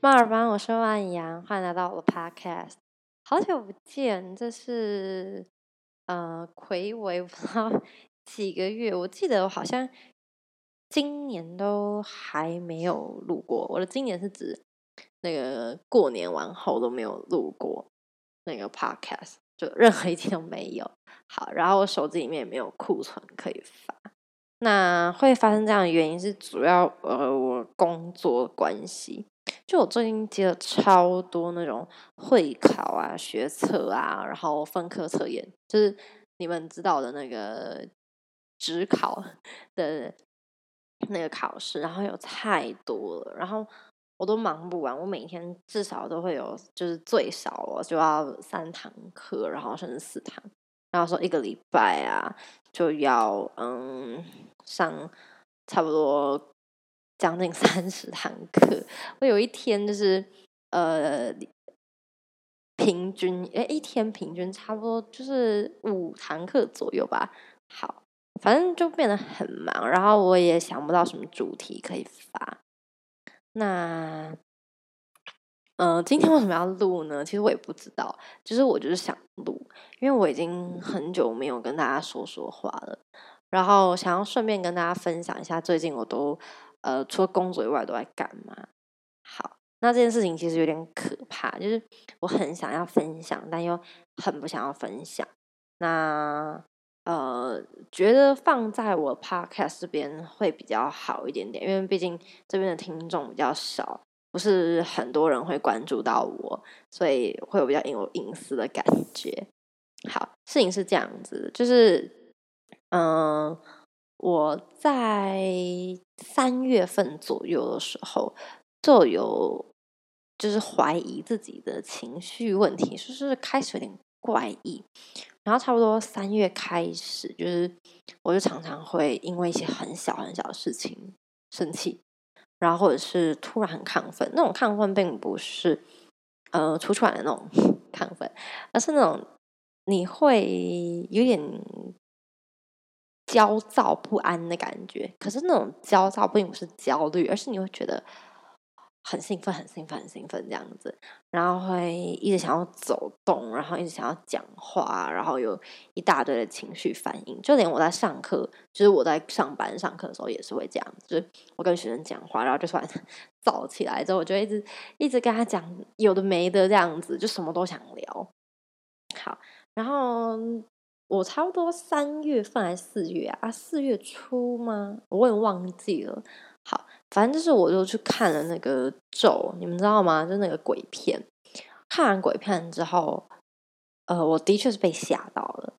马尔班，我是万阳，欢迎来到我的 Podcast。好久不见，这是呃，魁违不知道 几个月，我记得我好像今年都还没有录过。我的今年是指那个过年完后都没有录过那个 Podcast，就任何一天都没有。好，然后我手机里面也没有库存可以发。那会发生这样的原因是主要呃，我工作关系。就我最近接了超多那种会考啊、学测啊，然后分科测验，就是你们知道的那个职考 的那个考试，然后有太多了，然后我都忙不完。我每天至少都会有，就是最少我就要三堂课，然后甚至四堂，然后说一个礼拜啊就要嗯上差不多。将近三十堂课，我有一天就是呃，平均诶一天平均差不多就是五堂课左右吧。好，反正就变得很忙，然后我也想不到什么主题可以发。那，呃，今天为什么要录呢？其实我也不知道，就是我就是想录，因为我已经很久没有跟大家说说话了，然后想要顺便跟大家分享一下最近我都。呃，除了工作以外都在干嘛？好，那这件事情其实有点可怕，就是我很想要分享，但又很不想要分享。那呃，觉得放在我 podcast 这边会比较好一点点，因为毕竟这边的听众比较少，不是很多人会关注到我，所以会有比较有隐私的感觉。好，事情是这样子，就是嗯。我在三月份左右的时候，就有就是怀疑自己的情绪问题，就是开始有点怪异。然后差不多三月开始，就是我就常常会因为一些很小很小的事情生气，然后或者是突然很亢奋。那种亢奋并不是呃出出来的那种 亢奋，而是那种你会有点。焦躁不安的感觉，可是那种焦躁并不是焦虑，而是你会觉得很兴奋、很兴奋、很兴奋这样子，然后会一直想要走动，然后一直想要讲话，然后有一大堆的情绪反应。就连我在上课，就是我在上班上课的时候也是会这样，就是我跟学生讲话，然后就突然燥起来之后，我就一直一直跟他讲有的没的这样子，就什么都想聊。好，然后。我差不多三月份还是四月啊？四月初吗？我也忘记了。好，反正就是我就去看了那个咒，你们知道吗？就那个鬼片。看完鬼片之后，呃，我的确是被吓到了。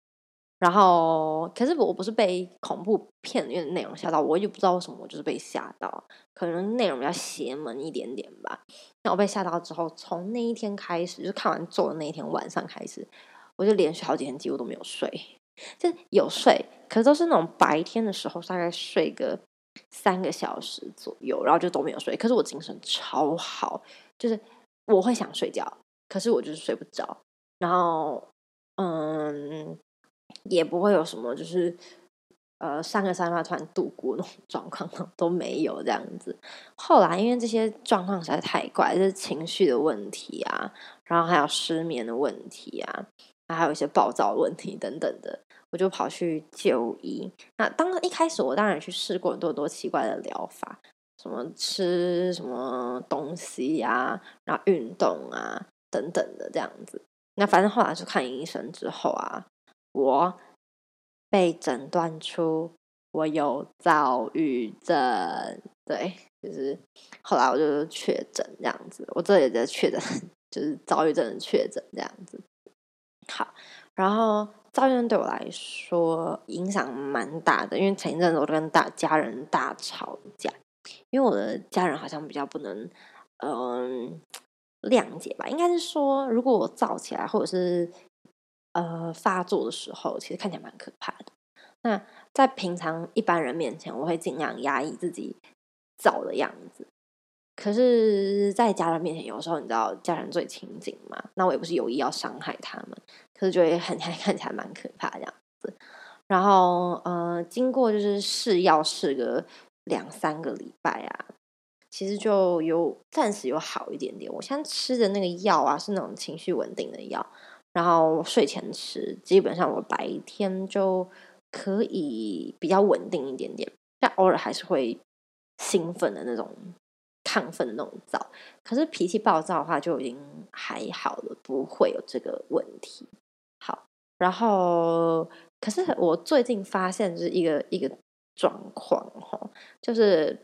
然后，可是我不是被恐怖片里面的内容吓到，我也不知道为什么，我就是被吓到。可能内容比较邪门一点点吧。那我被吓到之后，从那一天开始，就看完咒的那一天晚上开始。我就连续好几天几乎都没有睡，就有睡，可是都是那种白天的时候，大概睡个三个小时左右，然后就都没有睡。可是我精神超好，就是我会想睡觉，可是我就是睡不着。然后，嗯，也不会有什么，就是呃，三个三发突然度过那种状况 都没有这样子。后来因为这些状况实在太怪，就是情绪的问题啊，然后还有失眠的问题啊。还有一些暴躁问题等等的，我就跑去就医。那当一开始，我当然去试过很多多奇怪的疗法，什么吃什么东西呀，然后运动啊等等的这样子。那反正后来去看医生之后啊，我被诊断出我有躁郁症。对，就是后来我就确诊这样子。我这里的确诊 就是躁郁症的确诊这样子。好，然后躁郁症对我来说影响蛮大的，因为前一阵子我都跟大家人大吵架，因为我的家人好像比较不能嗯谅解吧，应该是说如果我躁起来或者是呃发作的时候，其实看起来蛮可怕的。那在平常一般人面前，我会尽量压抑自己躁的样子。可是，在家人面前，有时候你知道家人最亲近嘛？那我也不是有意要伤害他们，可是就会很 看起来蛮可怕这样子。然后，呃，经过就是试药试个两三个礼拜啊，其实就有暂时有好一点点。我现在吃的那个药啊，是那种情绪稳定的药，然后睡前吃，基本上我白天就可以比较稳定一点点，但偶尔还是会兴奋的那种。亢奋的那种躁，可是脾气暴躁的话就已经还好了，不会有这个问题。好，然后可是我最近发现就是一个一个状况哈，就是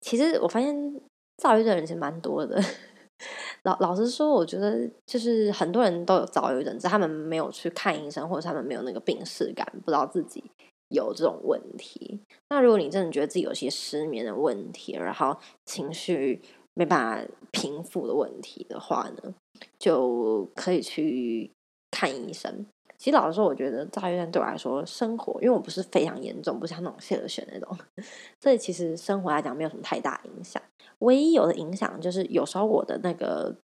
其实我发现躁郁症人其实蛮多的。老老实说，我觉得就是很多人都有躁郁症，只是他们没有去看医生，或者他们没有那个病视感，不知道自己。有这种问题，那如果你真的觉得自己有些失眠的问题，然后情绪没办法平复的问题的话呢，就可以去看医生。其实老实说，我觉得躁郁症对我来说，生活因为我不是非常严重，不像那种谢尔选那种，所以其实生活来讲没有什么太大影响。唯一有的影响就是有时候我的那个。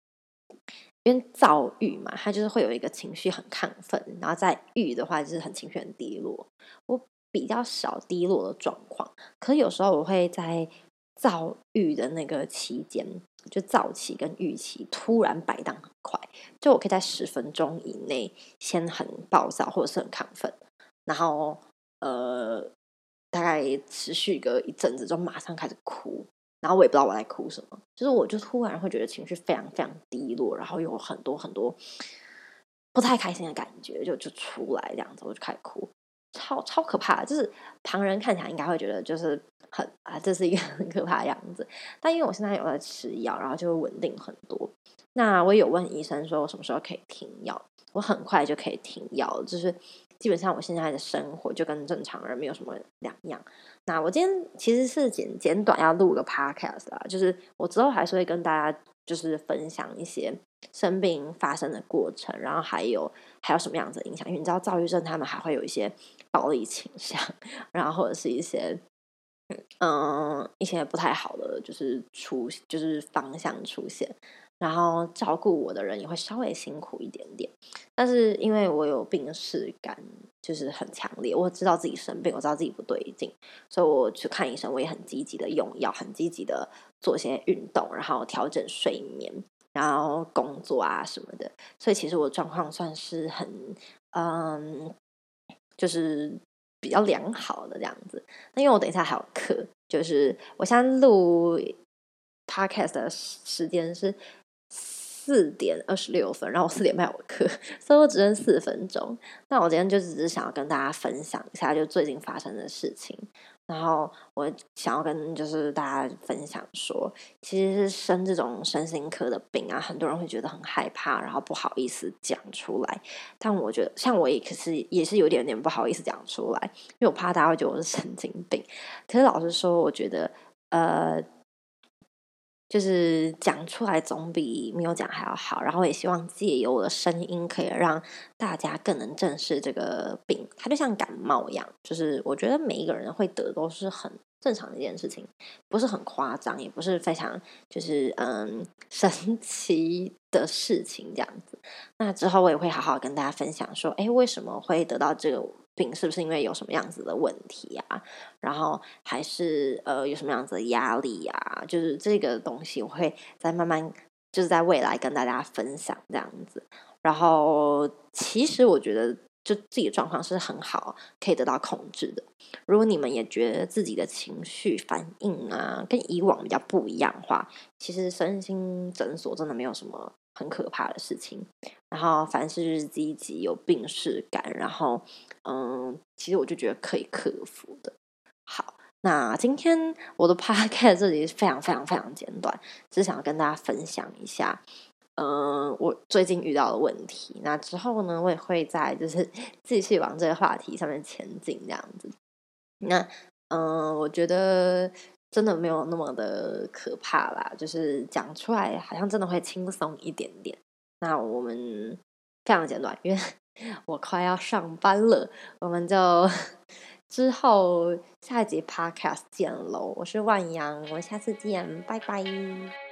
因为躁郁嘛，他就是会有一个情绪很亢奋，然后在郁的话就是很情绪很低落。我比较少低落的状况，可有时候我会在躁郁的那个期间，就躁期跟郁期突然摆荡很快，就我可以在十分钟以内先很暴躁或者是很亢奋，然后呃大概持续个一阵子，就马上开始哭。然后我也不知道我在哭什么，就是我就突然会觉得情绪非常非常低落，然后有很多很多不太开心的感觉，就就出来这样子，我就开始哭，超超可怕。就是旁人看起来应该会觉得就是很啊，这是一个 很可怕的样子。但因为我现在有在吃药，然后就会稳定很多。那我有问医生说我什么时候可以停药，我很快就可以停药，就是基本上我现在的生活就跟正常人没有什么两样。那我今天其实是简简短要录个 podcast 啦，就是我之后还是会跟大家就是分享一些生病发生的过程，然后还有还有什么样子的影响，因为你知道躁郁症他们还会有一些暴力倾向，然后或者是一些嗯一些不太好的就是出就是方向出现。然后照顾我的人也会稍微辛苦一点点，但是因为我有病视感，就是很强烈，我知道自己生病，我知道自己不对劲，所以我去看医生，我也很积极的用药，很积极的做些运动，然后调整睡眠，然后工作啊什么的，所以其实我状况算是很嗯，就是比较良好的这样子。那因为我等一下还有课，就是我现在录 podcast 的时间是。四点二十六分，然后我四点半有课，所以我只剩四分钟。那我今天就只是想要跟大家分享一下，就最近发生的事情。然后我想要跟就是大家分享说，其实是生这种身心科的病啊，很多人会觉得很害怕，然后不好意思讲出来。但我觉得，像我也可是也是有点点不好意思讲出来，因为我怕大家会觉得我是神经病。可是老实说，我觉得呃。就是讲出来总比没有讲还要好，然后也希望借由我的声音，可以让大家更能正视这个病。它就像感冒一样，就是我觉得每一个人会得都是很正常的一件事情，不是很夸张，也不是非常就是嗯神 奇的事情这样子。那之后我也会好好跟大家分享说，哎，为什么会得到这个？病是不是因为有什么样子的问题啊？然后还是呃有什么样子的压力呀？就是这个东西我会再慢慢就是在未来跟大家分享这样子。然后其实我觉得就自己的状况是很好，可以得到控制的。如果你们也觉得自己的情绪反应啊跟以往比较不一样的话，其实身心诊所真的没有什么。很可怕的事情，然后凡事就是积极有病视感，然后嗯，其实我就觉得可以克服的。好，那今天我的 podcast 这里非常非常非常简短，只是想要跟大家分享一下，嗯，我最近遇到的问题。那之后呢，我也会在就是 继续往这个话题上面前进这样子。那嗯，我觉得。真的没有那么的可怕啦，就是讲出来好像真的会轻松一点点。那我们非常简短，因为 我快要上班了，我们就 之后下一集 podcast 见喽。我是万阳，我们下次见，拜拜。